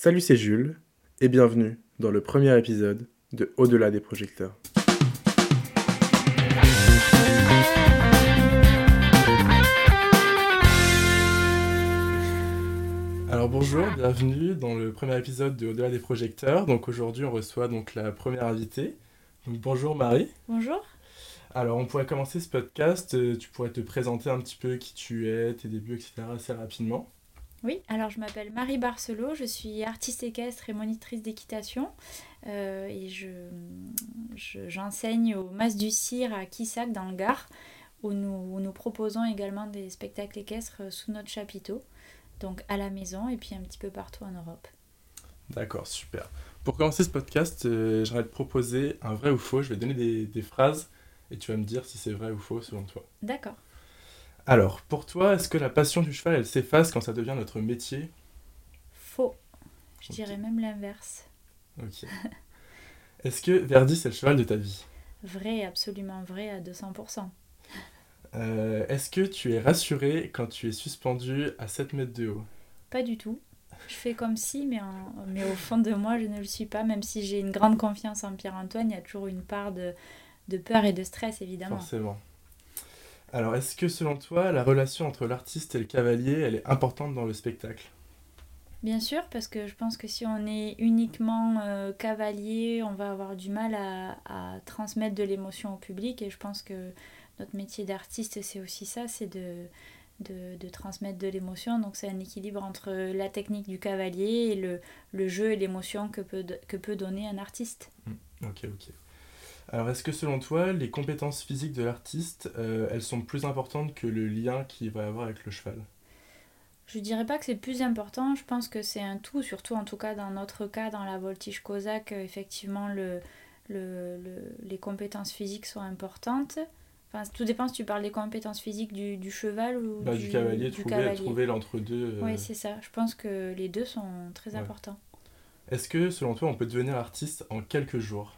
Salut, c'est Jules et bienvenue dans le premier épisode de Au-delà des projecteurs. Alors bonjour, bienvenue dans le premier épisode de Au-delà des projecteurs. Donc aujourd'hui, on reçoit donc la première invitée. Donc, bonjour Marie. Bonjour. Alors on pourrait commencer ce podcast, euh, tu pourrais te présenter un petit peu qui tu es, tes débuts, etc. assez rapidement. Oui, alors je m'appelle Marie Barcelot, je suis artiste équestre et monitrice d'équitation euh, et je, j'enseigne au Mas du Cire à Quissac dans le Gard où nous, où nous proposons également des spectacles équestres sous notre chapiteau, donc à la maison et puis un petit peu partout en Europe. D'accord, super. Pour commencer ce podcast, euh, j'aimerais te proposer un vrai ou faux. Je vais donner des, des phrases et tu vas me dire si c'est vrai ou faux selon toi. D'accord. Alors, pour toi, est-ce que la passion du cheval, elle s'efface quand ça devient notre métier? Faux. Je dirais même l'inverse. Ok. Est-ce que Verdi, c'est le cheval de ta vie? Vrai, absolument vrai à 200%. Euh, Est-ce que tu es rassuré quand tu es suspendu à 7 mètres de haut? Pas du tout. Je fais comme si, mais, en- mais au fond de moi, je ne le suis pas. Même si j'ai une grande confiance en Pierre-Antoine, il y a toujours une part de, de peur et de stress, évidemment. Forcément. Alors, est-ce que selon toi, la relation entre l'artiste et le cavalier, elle est importante dans le spectacle? Bien sûr, parce que je pense que si on est uniquement euh, cavalier, on va avoir du mal à, à transmettre de l'émotion au public. Et je pense que notre métier d'artiste, c'est aussi ça, c'est de, de, de transmettre de l'émotion. Donc c'est un équilibre entre la technique du cavalier et le, le jeu et l'émotion que peut, que peut donner un artiste. Ok, ok. Alors, est-ce que selon toi, les compétences physiques de l'artiste, euh, elles sont plus importantes que le lien qu'il va avoir avec le cheval? Je dirais pas que c'est plus important, je pense que c'est un tout, surtout en tout cas dans notre cas, dans la voltige cosaque, effectivement le, le, le- les compétences physiques sont importantes. Enfin, tout dépend si tu parles des compétences physiques du, du cheval ou Bah, du, cavalier, du trouver, cavalier. trouver l'entre-deux. euh, Oui, c'est ça. Je pense que les deux sont très Ouais. importants. Est-ce que, selon toi, on peut devenir artiste en quelques jours?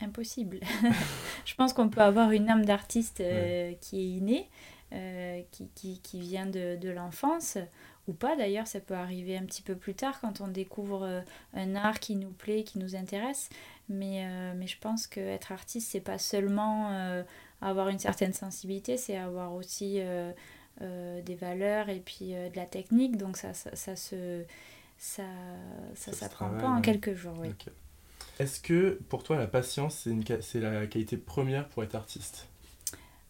Impossible. je pense qu'on peut avoir une âme d'artiste euh, qui est innée, euh, qui, qui, qui vient de, de l'enfance, ou pas d'ailleurs, ça peut arriver un petit peu plus tard quand on découvre euh, un art qui nous plaît, qui nous intéresse. Mais, mais je pense qu'être artiste, c'est pas seulement avoir une certaine sensibilité, c'est avoir aussi des valeurs et puis de la technique. Donc ça, ça, ça se. Ça, Ça ça, se s'apprend pas en quelques jours, oui. Est-ce que, pour toi, la patience, c'est une ca- c'est la qualité première pour être artiste?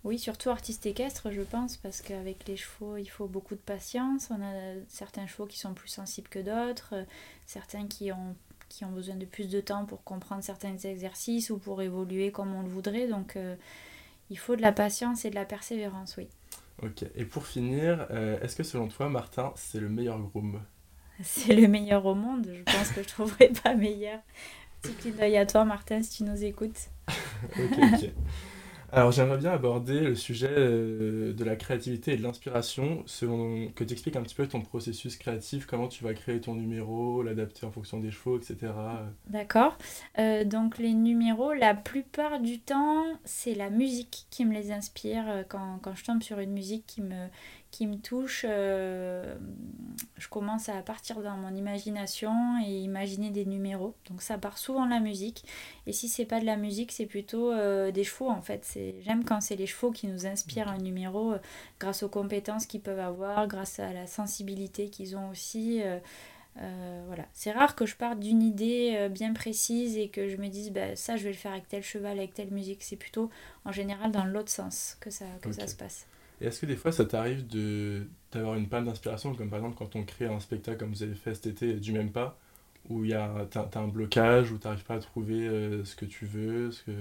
Oui, surtout artiste équestre, je pense, parce qu'avec les chevaux, il faut beaucoup de patience. On a certains chevaux qui sont plus sensibles que d'autres, euh, certains qui ont, qui ont besoin de plus de temps pour comprendre certains exercices ou pour évoluer comme on le voudrait. Donc, euh, il faut de la patience et de la persévérance, oui. Ok. Et pour finir, euh, est-ce que, selon toi, Martin, c'est le meilleur groom? C'est le meilleur au monde, je pense que je trouverai pas meilleur. Petit clin d'œil à toi, Martin, si tu nous écoutes. Ok, ok. Alors, j'aimerais bien aborder le sujet euh, de la créativité et de l'inspiration, selon que tu expliques un petit peu ton processus créatif, comment tu vas créer ton numéro, l'adapter en fonction des chevaux, etc. D'accord. Euh, donc les numéros, la plupart du temps, c'est la musique qui me les inspire. Euh, Quand, quand je tombe sur une musique qui me, qui me touche, euh, je commence à partir dans mon imagination et imaginer des numéros. Donc ça part souvent de la musique. Et si c'est pas de la musique, c'est plutôt euh, des chevaux en fait. J'aime quand c'est les chevaux qui nous inspirent un numéro euh, grâce aux compétences qu'ils peuvent avoir, grâce à la sensibilité qu'ils ont aussi. voilà. C'est rare que je parte d'une idée bien précise et que je me dise bah, ça je vais le faire avec tel cheval, avec telle musique. C'est plutôt en général dans l'autre sens que ça, que ça Ok. se passe. Et est-ce que des fois, ça t'arrive de d'avoir une panne d'inspiration, comme par exemple quand on crée un spectacle comme vous avez fait cet été du même pas, où il y a t'as, t'as un blocage, où t'arrives pas à trouver euh, ce que tu veux, ce que...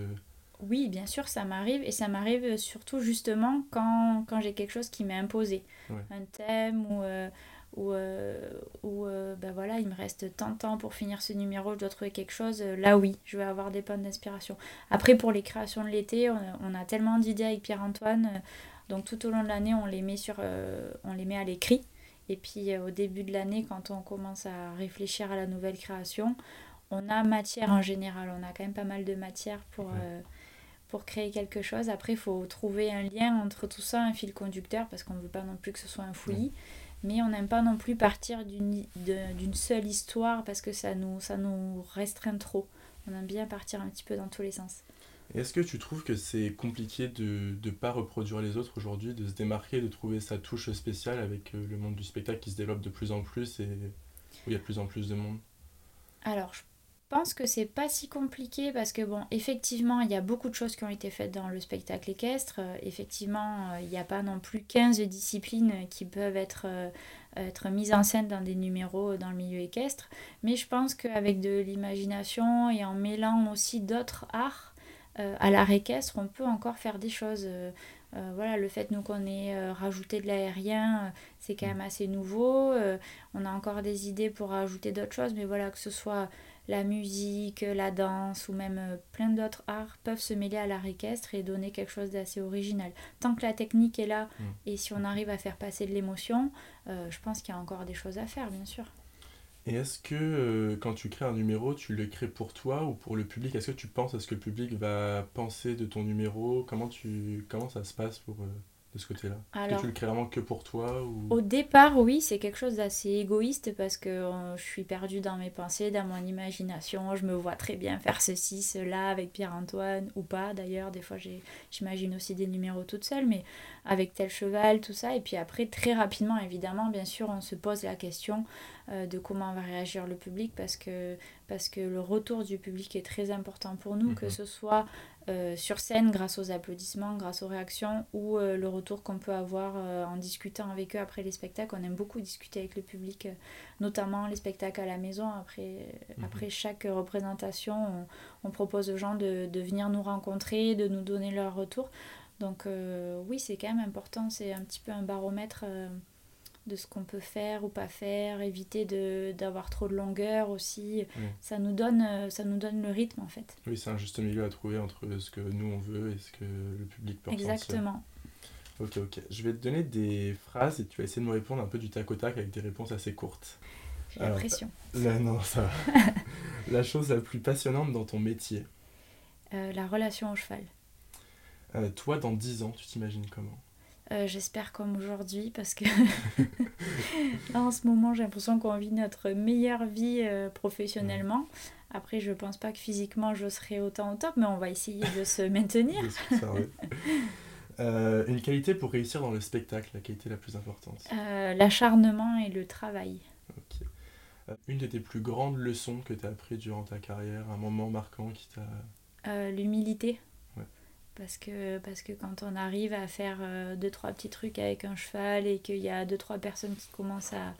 Oui, bien sûr, ça m'arrive et ça m'arrive surtout justement quand, quand j'ai quelque chose qui m'est imposé. Ouais. Un thème ou, euh, ou, euh, ou euh, ben voilà, il me reste tant de temps pour finir ce numéro, je dois trouver quelque chose. Là, oui, je vais avoir des pannes d'inspiration. Après, pour les créations de l'été, on, on a tellement d'idées avec Pierre-Antoine. Donc tout au long de l'année, on les met sur, euh, on les met à l'écrit. Et puis euh, au début de l'année, quand on commence à réfléchir à la nouvelle création, on a matière en général. On a quand même pas mal de matière pour, euh, pour créer quelque chose. Après, il faut trouver un lien entre tout ça, un fil conducteur, parce qu'on ne veut pas non plus que ce soit un fouillis. mais on n'aime pas non plus partir d'une seule histoire parce que ça nous, ça nous restreint trop. On aime bien partir un petit peu dans tous les sens. Est-ce que tu trouves que c'est compliqué de ne pas reproduire les autres aujourd'hui, de se démarquer, de trouver sa touche spéciale avec euh, le monde du spectacle qui se développe de plus en plus et où il y a de plus en plus de monde? Alors, je pense que c'est pas si compliqué parce que, bon, effectivement, il y a beaucoup de choses qui ont été faites dans le spectacle équestre. Euh, effectivement, euh, il n'y a pas non plus 15 disciplines qui peuvent être, être mises en scène dans des numéros dans le milieu équestre. Mais je pense qu'avec de l'imagination et en mêlant aussi d'autres arts, euh, à l'art équestre, on peut encore faire des choses. Euh, euh, voilà, le fait nous qu'on ait rajouté de l'aérien, c'est quand même assez nouveau. on a encore des idées pour rajouter d'autres choses, mais voilà, que ce soit la musique, la danse ou même plein d'autres arts peuvent se mêler à l'art équestre et donner quelque chose d'assez original. Tant que la technique est là mm. et si on arrive à faire passer de l'émotion, je pense qu'il y a encore des choses à faire, bien sûr. Et est-ce que euh, quand tu crées un numéro, tu le crées pour toi ou pour le public? Est-ce que tu penses à ce que le public va penser de ton numéro? Comment, tu, comment ça se passe pour, euh, de ce côté-là? Que tu le crées vraiment que pour toi ou... Au départ, oui, c'est quelque chose d'assez égoïste parce que euh, je suis perdue dans mes pensées, dans mon imagination. Je me vois très bien faire ceci, cela avec Pierre-Antoine ou pas d'ailleurs. Des fois, j'imagine aussi des numéros toute seule, mais avec tel cheval, tout ça. Et puis après, très rapidement, évidemment, bien sûr, on se pose la question euh, de comment va réagir le public parce que, parce que le retour du public est très important pour nous, que mhm. ce soit euh, sur scène grâce aux applaudissements, grâce aux réactions ou euh, le retour qu'on peut avoir en discutant avec eux après les spectacles. On aime beaucoup discuter avec le public, notamment les spectacles à la maison. Après, mhm. après chaque représentation, on, propose aux gens de, de, venir nous rencontrer, de nous donner leur retour. Donc oui, c'est quand même important, c'est un petit peu un baromètre de ce qu'on peut faire ou pas faire, éviter d'avoir trop de longueur aussi. Ça, nous donne, euh, ça nous donne le rythme en fait. Oui, c'est un juste milieu à trouver entre ce que nous on veut et ce que le public peut Exactement. Ok, ok. Je vais te donner des phrases et tu vas essayer de me répondre un peu du tac au tac avec des réponses assez courtes. J'ai la pression. Là, non, ça la chose la plus passionnante dans ton métier euh, La relation au cheval. Euh, toi, dans 10 ans, tu t'imagines comment? Euh, j'espère comme aujourd'hui parce que là en ce moment j'ai l'impression qu'on vit notre meilleure vie euh, professionnellement. Après je pense pas que physiquement je serai autant au top mais on va essayer de se maintenir. Euh, une qualité pour réussir dans le spectacle, la qualité la plus importante L'acharnement et le travail. Une de tes plus grandes leçons que tu as appris durant ta carrière, un moment marquant qui t'a... L'humilité. Parce que, parce que quand on arrive à faire euh, deux, trois petits trucs avec un cheval et qu'il y a deux, trois personnes qui commencent à,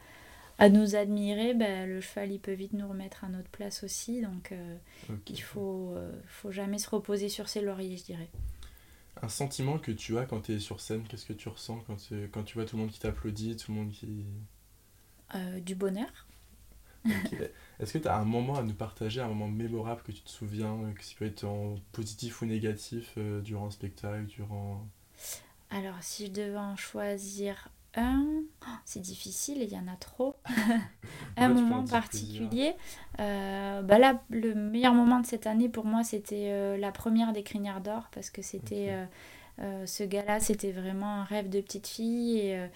à nous admirer, ben, le cheval il peut vite nous remettre à notre place aussi. Donc euh, il faut, euh, faut jamais se reposer sur ses lauriers, je dirais. Un sentiment que tu as quand tu es sur scène, qu'est-ce que tu ressens quand tu, quand tu vois tout le monde qui t'applaudit, tout le monde qui... du bonheur. Est-ce que tu as un moment à nous partager, un moment mémorable que tu te souviens, euh, que ça peut être en positif ou négatif euh, durant un spectacle, durant... Alors, si je devais en choisir un, oh, c'est difficile, il y en a trop. un moment particulier. Euh, bah là, le meilleur moment de cette année pour moi, c'était la première des Crinières d'Or, parce que c'était... ce gars-là, c'était vraiment un rêve de petite fille. Et,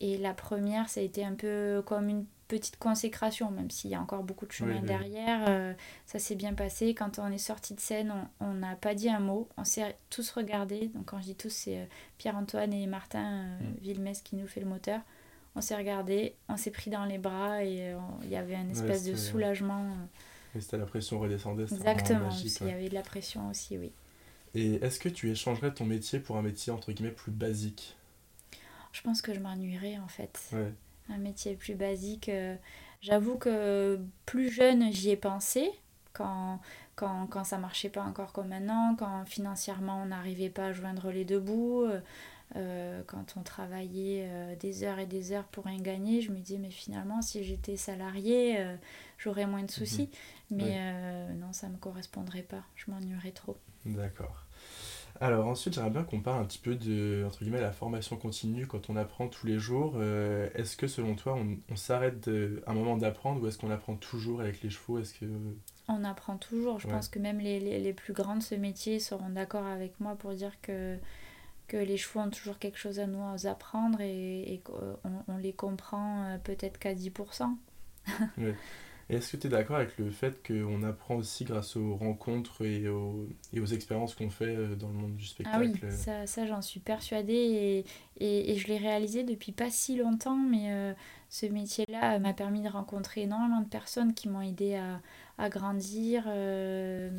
et la première, ça a été un peu comme une petite consécration, même s'il y a encore beaucoup de chemin derrière. Euh, ça s'est bien passé. Quand on est sorti de scène, on n'a pas dit un mot. On s'est tous regardés. Donc quand je dis tous, c'est euh, Pierre-Antoine et Martin euh, mm. qui nous fait le moteur. On s'est regardés, on s'est pris dans les bras et euh, il y avait une espèce de soulagement. Et c'était la pression redescendait. Exactement, il y avait de la pression aussi, oui. Et est-ce que tu échangerais ton métier pour un métier entre guillemets plus basique? Je pense que je m'ennuierais en fait. Ouais un métier plus basique. Euh, j'avoue que plus jeune, j'y ai pensé quand, quand, quand ça marchait pas encore comme maintenant, quand financièrement on n'arrivait pas à joindre les deux bouts, euh, euh, quand on travaillait des heures et des heures pour rien gagner, je me dis mais finalement si j'étais salarié, j'aurais moins de soucis. Mhm. Mais non, ça me correspondrait pas, je m'ennuierais trop. D'accord. Alors ensuite, j'aimerais bien qu'on parle un petit peu de entre guillemets, la formation continue quand on apprend tous les jours. Euh, est-ce que selon toi, on, on s'arrête un moment d'apprendre ou est-ce qu'on apprend toujours avec les chevaux? Est-ce que... On apprend toujours. Je pense que même les, les, les, plus grands de ce métier seront d'accord avec moi pour dire que, que les chevaux ont toujours quelque chose à nous apprendre et, qu'on on les comprend peut-être qu'à 10%. oui. Est-ce que tu es d'accord avec le fait qu'on apprend aussi grâce aux rencontres et aux, et aux expériences qu'on fait euh, dans le monde du spectacle Ah oui, ça, ça j'en suis persuadée et, et, et je l'ai réalisé depuis pas si longtemps, mais euh, ce métier-là m'a permis de rencontrer énormément de personnes qui m'ont aidé à, à grandir euh,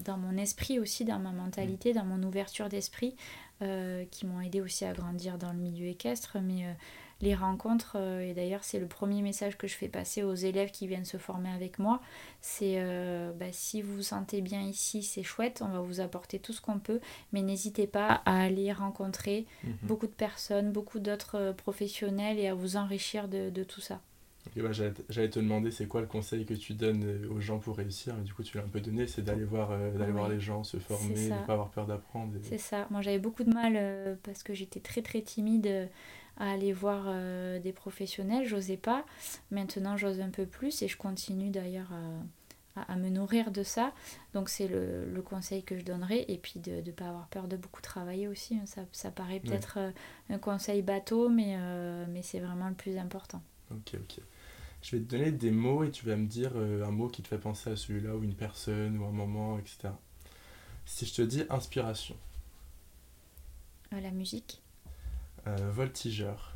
dans mon esprit aussi, dans ma mentalité, dans mon ouverture d'esprit, qui m'ont aidé aussi à grandir dans le milieu équestre. Mais les rencontres, euh, et d'ailleurs c'est le premier message que je fais passer aux élèves qui viennent se former avec moi, c'est euh, bah, si vous vous sentez bien ici, c'est chouette, on va vous apporter tout ce qu'on peut, mais n'hésitez pas à aller rencontrer mhm. beaucoup de personnes, beaucoup d'autres euh, professionnels et à vous enrichir de, tout ça. J'allais te demander c'est quoi le conseil que tu donnes aux gens pour réussir, mais du coup tu l'as un peu donné, c'est d'aller voir, d'aller voir les gens, se former, ne pas avoir peur d'apprendre. C'est ça, moi j'avais beaucoup de mal parce que j'étais très très timide à aller voir euh, des professionnels, j'osais pas. Maintenant, j'ose un peu plus et je continue d'ailleurs à, à, me nourrir de ça. Donc, c'est le, le, conseil que je donnerais. Et puis, de ne pas avoir peur de beaucoup travailler aussi. Ça, ça paraît peut-être euh, un conseil bateau, mais, euh, mais c'est vraiment le plus important. Ok, ok. Je vais te donner des mots et tu vas me dire un mot qui te fait penser à celui-là, ou une personne, ou un moment, etc. Si je te dis inspiration. la musique. Euh, voltigeur.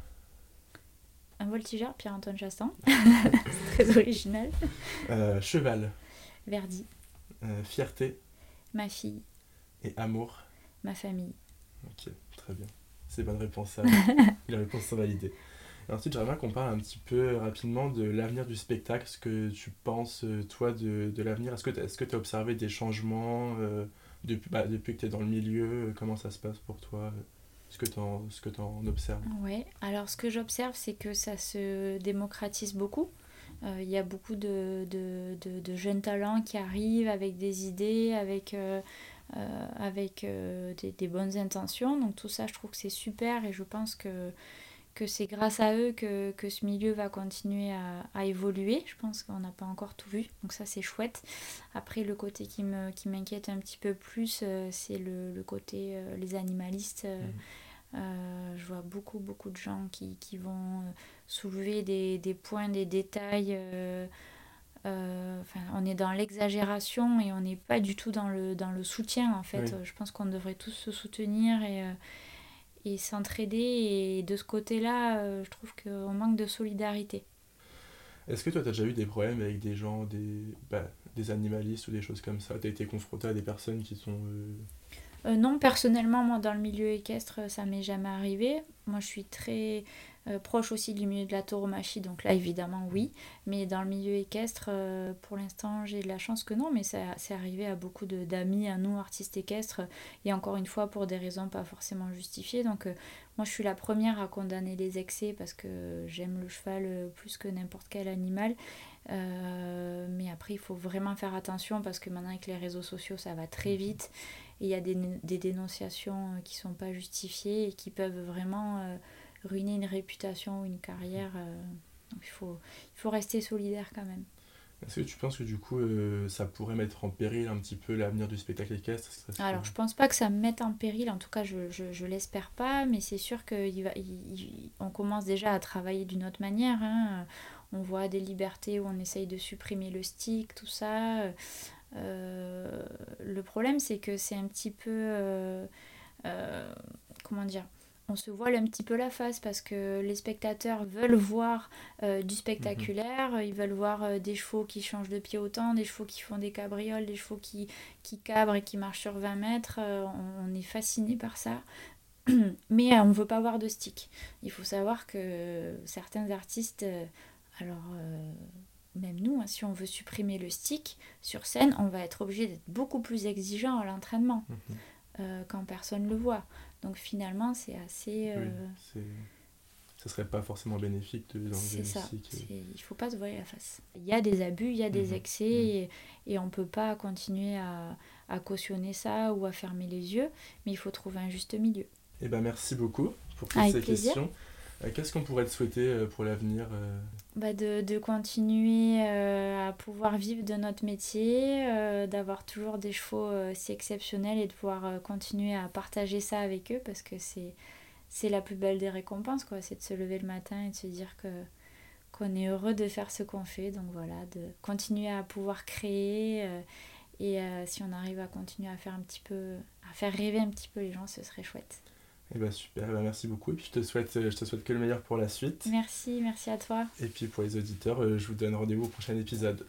Un voltigeur, Pierre-Antoine Chassin. très original. Euh, cheval. Verdi. Euh, fierté. Ma fille. Et amour. Ma famille. Ok, très bien. C'est bonne réponse. À... Les réponses sont validées. Et ensuite, j'aimerais bien qu'on parle un petit peu rapidement de l'avenir du spectacle. Ce que tu penses, toi, de, de l'avenir? Est-ce que tu est as observé des changements depuis, bah, depuis que tu es dans le milieu? Comment ça se passe pour toi? Ce que tu en, en observes Oui, alors ce que j'observe, c'est que ça se démocratise beaucoup. Euh, il y a beaucoup de, de, de, jeunes talents qui arrivent avec des idées, avec, euh, euh, des, bonnes intentions. Donc tout ça, je trouve que c'est super et je pense que, que c'est grâce à eux que, que, ce milieu va continuer à, à évoluer. Je pense qu'on n'a pas encore tout vu, donc ça c'est chouette. Après, le côté qui m'inquiète qui un petit peu plus, c'est le, le, côté les animalistes. Mmh. Euh, je vois beaucoup, beaucoup de gens qui, qui vont euh, soulever des, des, points, des détails. Euh, enfin, on est dans l'exagération et on n'est pas du tout dans le, dans le soutien, en fait. Je pense qu'on devrait tous se soutenir et, et s'entraider. Et de ce côté-là, je trouve qu'on manque de solidarité. Est-ce que toi, tu as déjà eu des problèmes avec des gens, des, bah, des animalistes ou des choses comme ça? Tu as été confronté à des personnes qui sont euh, non, personnellement, moi, dans le milieu équestre, ça m'est jamais arrivé. Moi, je suis très euh, proche aussi du milieu de la tauromachie, donc là, évidemment, oui. Mais dans le milieu équestre, euh, pour l'instant, j'ai de la chance que non, mais c'est arrivé à beaucoup d'amis, à nous, artistes équestres, et encore une fois, pour des raisons pas forcément justifiées. Donc, moi, je suis la première à condamner les excès parce que j'aime le cheval plus que n'importe quel animal. mais après, il faut vraiment faire attention parce que maintenant, avec les réseaux sociaux, ça va très vite il y a des, des dénonciations euh, qui sont pas justifiées et qui peuvent vraiment euh, ruiner une réputation ou une carrière. Euh. donc il faut, il faut rester solidaire quand même. Est-ce que tu penses que du coup ça pourrait mettre en péril un petit peu l'avenir du spectacle équestre? Alors je pense pas que ça mette en péril, en tout cas je, je, je l'espère pas, mais c'est sûr qu'on commence déjà à travailler d'une autre manière. Hein. On voit des libertés où on essaye de supprimer le stick, tout ça. Euh, le problème, c'est que c'est un petit peu. Euh, euh, comment dire on se voile un petit peu la face parce que les spectateurs veulent voir du spectaculaire, mhm. ils veulent voir des chevaux qui changent de pied autant, des chevaux qui font des cabrioles, des chevaux qui, qui cabrent et qui marchent sur 20 mètres. on, est fasciné par ça. Mais on ne veut pas voir de stick. Il faut savoir que certains artistes, alors même nous, hein, si on veut supprimer le stick sur scène, on va être obligé d'être beaucoup plus exigeant à l'entraînement mhm. euh, quand personne ne le voit. Donc finalement, c'est assez. Euh... Oui, ça serait pas forcément bénéfique de C'est ça. Stick Il faut pas se voir la face. Il y a des abus, il y a des mhm. excès mhm. et, et, on peut pas continuer à, à, cautionner ça ou à fermer les yeux, mais il faut trouver un juste milieu. Eh ben merci beaucoup pour toutes ces questions. Euh, qu'est-ce qu'on pourrait te souhaiter euh, pour l'avenir bah de, de, continuer à pouvoir vivre de notre métier, euh, d'avoir toujours des chevaux si exceptionnels et de pouvoir continuer à partager ça avec eux parce que c'est c'est la plus belle des récompenses quoi. C'est de se lever le matin et de se dire que qu'on est heureux de faire ce qu'on fait. Donc voilà de continuer à pouvoir créer et si on arrive à continuer à faire un petit peu à faire rêver un petit peu les gens ce serait chouette eh ben super, eh ben merci beaucoup. Et puis je te, souhaite, je te souhaite que le meilleur pour la suite. Merci, merci à toi. Et puis pour les auditeurs, euh, je vous donne rendez-vous au prochain épisode.